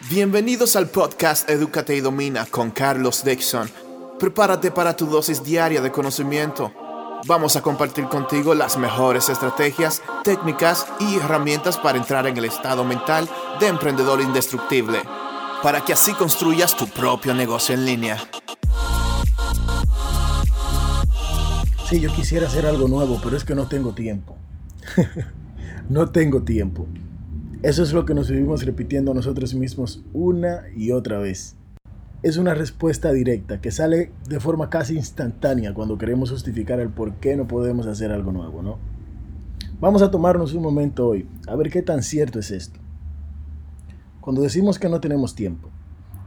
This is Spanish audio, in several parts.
Bienvenidos al podcast Educate y Domina con Carlos Dixon. Prepárate para tu dosis diaria de conocimiento. Vamos a compartir contigo las mejores estrategias, técnicas y herramientas para entrar en el estado mental de emprendedor indestructible, para que así construyas tu propio negocio en línea. Sí, yo quisiera hacer algo nuevo, pero es que no tengo tiempo. no tengo tiempo. Eso es lo que nos vivimos repitiendo a nosotros mismos una y otra vez. Es una respuesta directa que sale de forma casi instantánea cuando queremos justificar el por qué no podemos hacer algo nuevo, ¿no? Vamos a tomarnos un momento hoy a ver qué tan cierto es esto. Cuando decimos que no tenemos tiempo,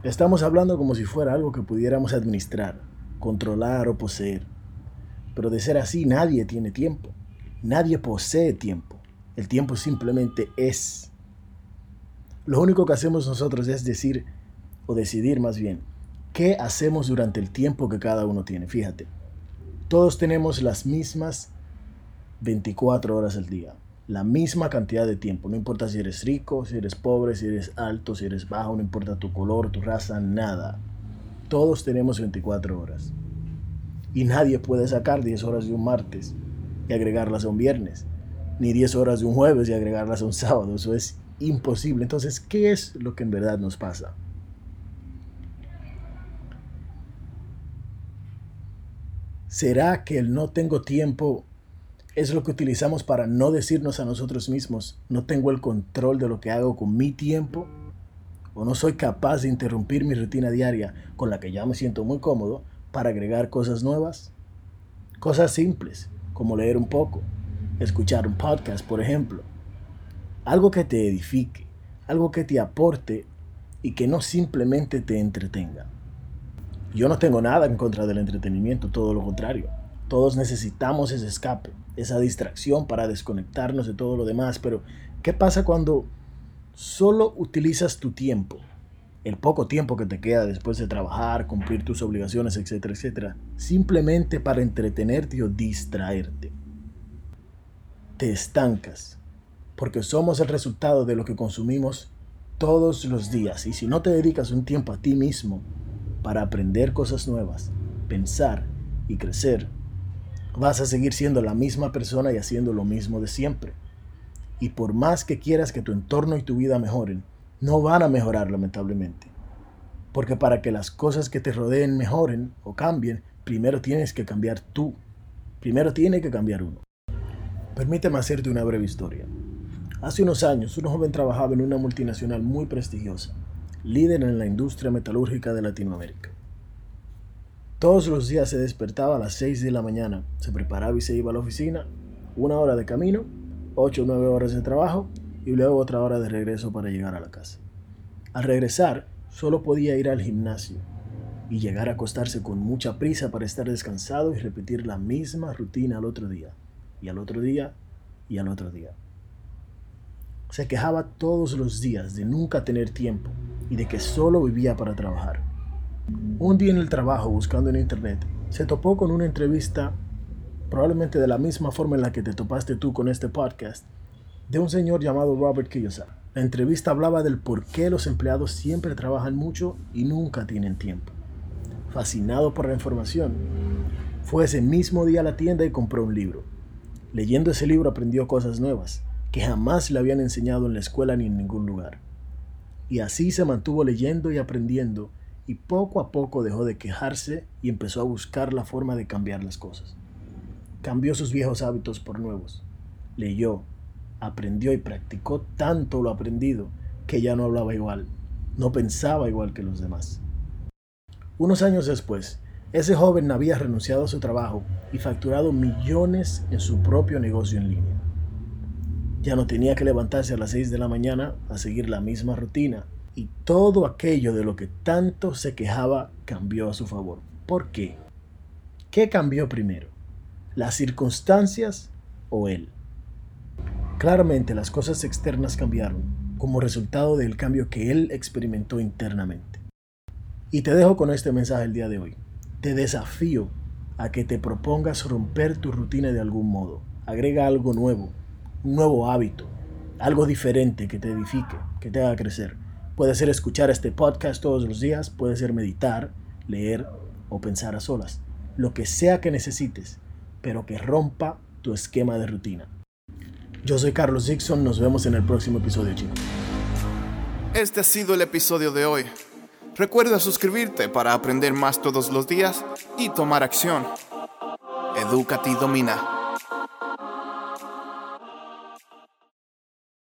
estamos hablando como si fuera algo que pudiéramos administrar, controlar o poseer. Pero de ser así, nadie tiene tiempo. Nadie posee tiempo. El tiempo simplemente es. Lo único que hacemos nosotros es decir, o decidir más bien, qué hacemos durante el tiempo que cada uno tiene. Fíjate, todos tenemos las mismas 24 horas al día, la misma cantidad de tiempo. No importa si eres rico, si eres pobre, si eres alto, si eres bajo, no importa tu color, tu raza, nada. Todos tenemos 24 horas. Y nadie puede sacar 10 horas de un martes y agregarlas a un viernes, ni 10 horas de un jueves y agregarlas a un sábado. Eso es imposible. Entonces, ¿qué es lo que en verdad nos pasa? ¿Será que el no tengo tiempo es lo que utilizamos para no decirnos a nosotros mismos, no tengo el control de lo que hago con mi tiempo? ¿O no soy capaz de interrumpir mi rutina diaria con la que ya me siento muy cómodo para agregar cosas nuevas? Cosas simples, como leer un poco, escuchar un podcast, por ejemplo, algo que te edifique, algo que te aporte y que no simplemente te entretenga. Yo no tengo nada en contra del entretenimiento, todo lo contrario. Todos necesitamos ese escape, esa distracción para desconectarnos de todo lo demás, pero ¿qué pasa cuando solo utilizas tu tiempo, el poco tiempo que te queda después de trabajar, cumplir tus obligaciones, etcétera, etcétera, simplemente para entretenerte o distraerte? Te estancas, porque somos el resultado de lo que consumimos todos los días. Y si no te dedicas un tiempo a ti mismo para aprender cosas nuevas, pensar y crecer, vas a seguir siendo la misma persona y haciendo lo mismo de siempre. Y por más que quieras que tu entorno y tu vida mejoren, no van a mejorar lamentablemente. Porque para que las cosas que te rodeen mejoren o cambien, primero tienes que cambiar tú. Primero tiene que cambiar uno. Permíteme hacerte una breve historia. Hace unos años, un joven trabajaba en una multinacional muy prestigiosa, líder en la industria metalúrgica de Latinoamérica. Todos los días se despertaba a las 6 de la mañana, se preparaba y se iba a la oficina, una hora de camino, 8 o 9 horas de trabajo y luego otra hora de regreso para llegar a la casa. Al regresar, solo podía ir al gimnasio y llegar a acostarse con mucha prisa para estar descansado y repetir la misma rutina al otro día, y al otro día, y al otro día. Se quejaba todos los días de nunca tener tiempo y de que solo vivía para trabajar. Un día en el trabajo, buscando en internet, se topó con una entrevista, probablemente de la misma forma en la que te topaste tú con este podcast, de un señor llamado Robert Kiyosaki. La entrevista hablaba del por qué los empleados siempre trabajan mucho y nunca tienen tiempo. Fascinado por la información, fue ese mismo día a la tienda y compró un libro. Leyendo ese libro aprendió cosas nuevas que jamás le habían enseñado en la escuela ni en ningún lugar. Y así se mantuvo leyendo y aprendiendo y poco a poco dejó de quejarse y empezó a buscar la forma de cambiar las cosas. Cambió sus viejos hábitos por nuevos. Leyó, aprendió y practicó tanto lo aprendido que ya no hablaba igual, no pensaba igual que los demás. Unos años después, ese joven había renunciado a su trabajo y facturado millones en su propio negocio en línea. Ya no tenía que levantarse a las 6 de la mañana a seguir la misma rutina y todo aquello de lo que tanto se quejaba cambió a su favor. ¿Por qué? ¿Qué cambió primero? ¿Las circunstancias o él? Claramente las cosas externas cambiaron como resultado del cambio que él experimentó internamente. Y te dejo con este mensaje el día de hoy. Te desafío a que te propongas romper tu rutina de algún modo. Agrega algo nuevo, un nuevo hábito, algo diferente que te edifique, que te haga crecer. Puede ser escuchar este podcast todos los días, puede ser meditar, leer o pensar a solas. Lo que sea que necesites, pero que rompa tu esquema de rutina. Yo soy Carlos Dixon, nos vemos en el próximo episodio, chicos. Este ha sido el episodio de hoy. Recuerda suscribirte para aprender más todos los días y tomar acción. Edúcate y domina.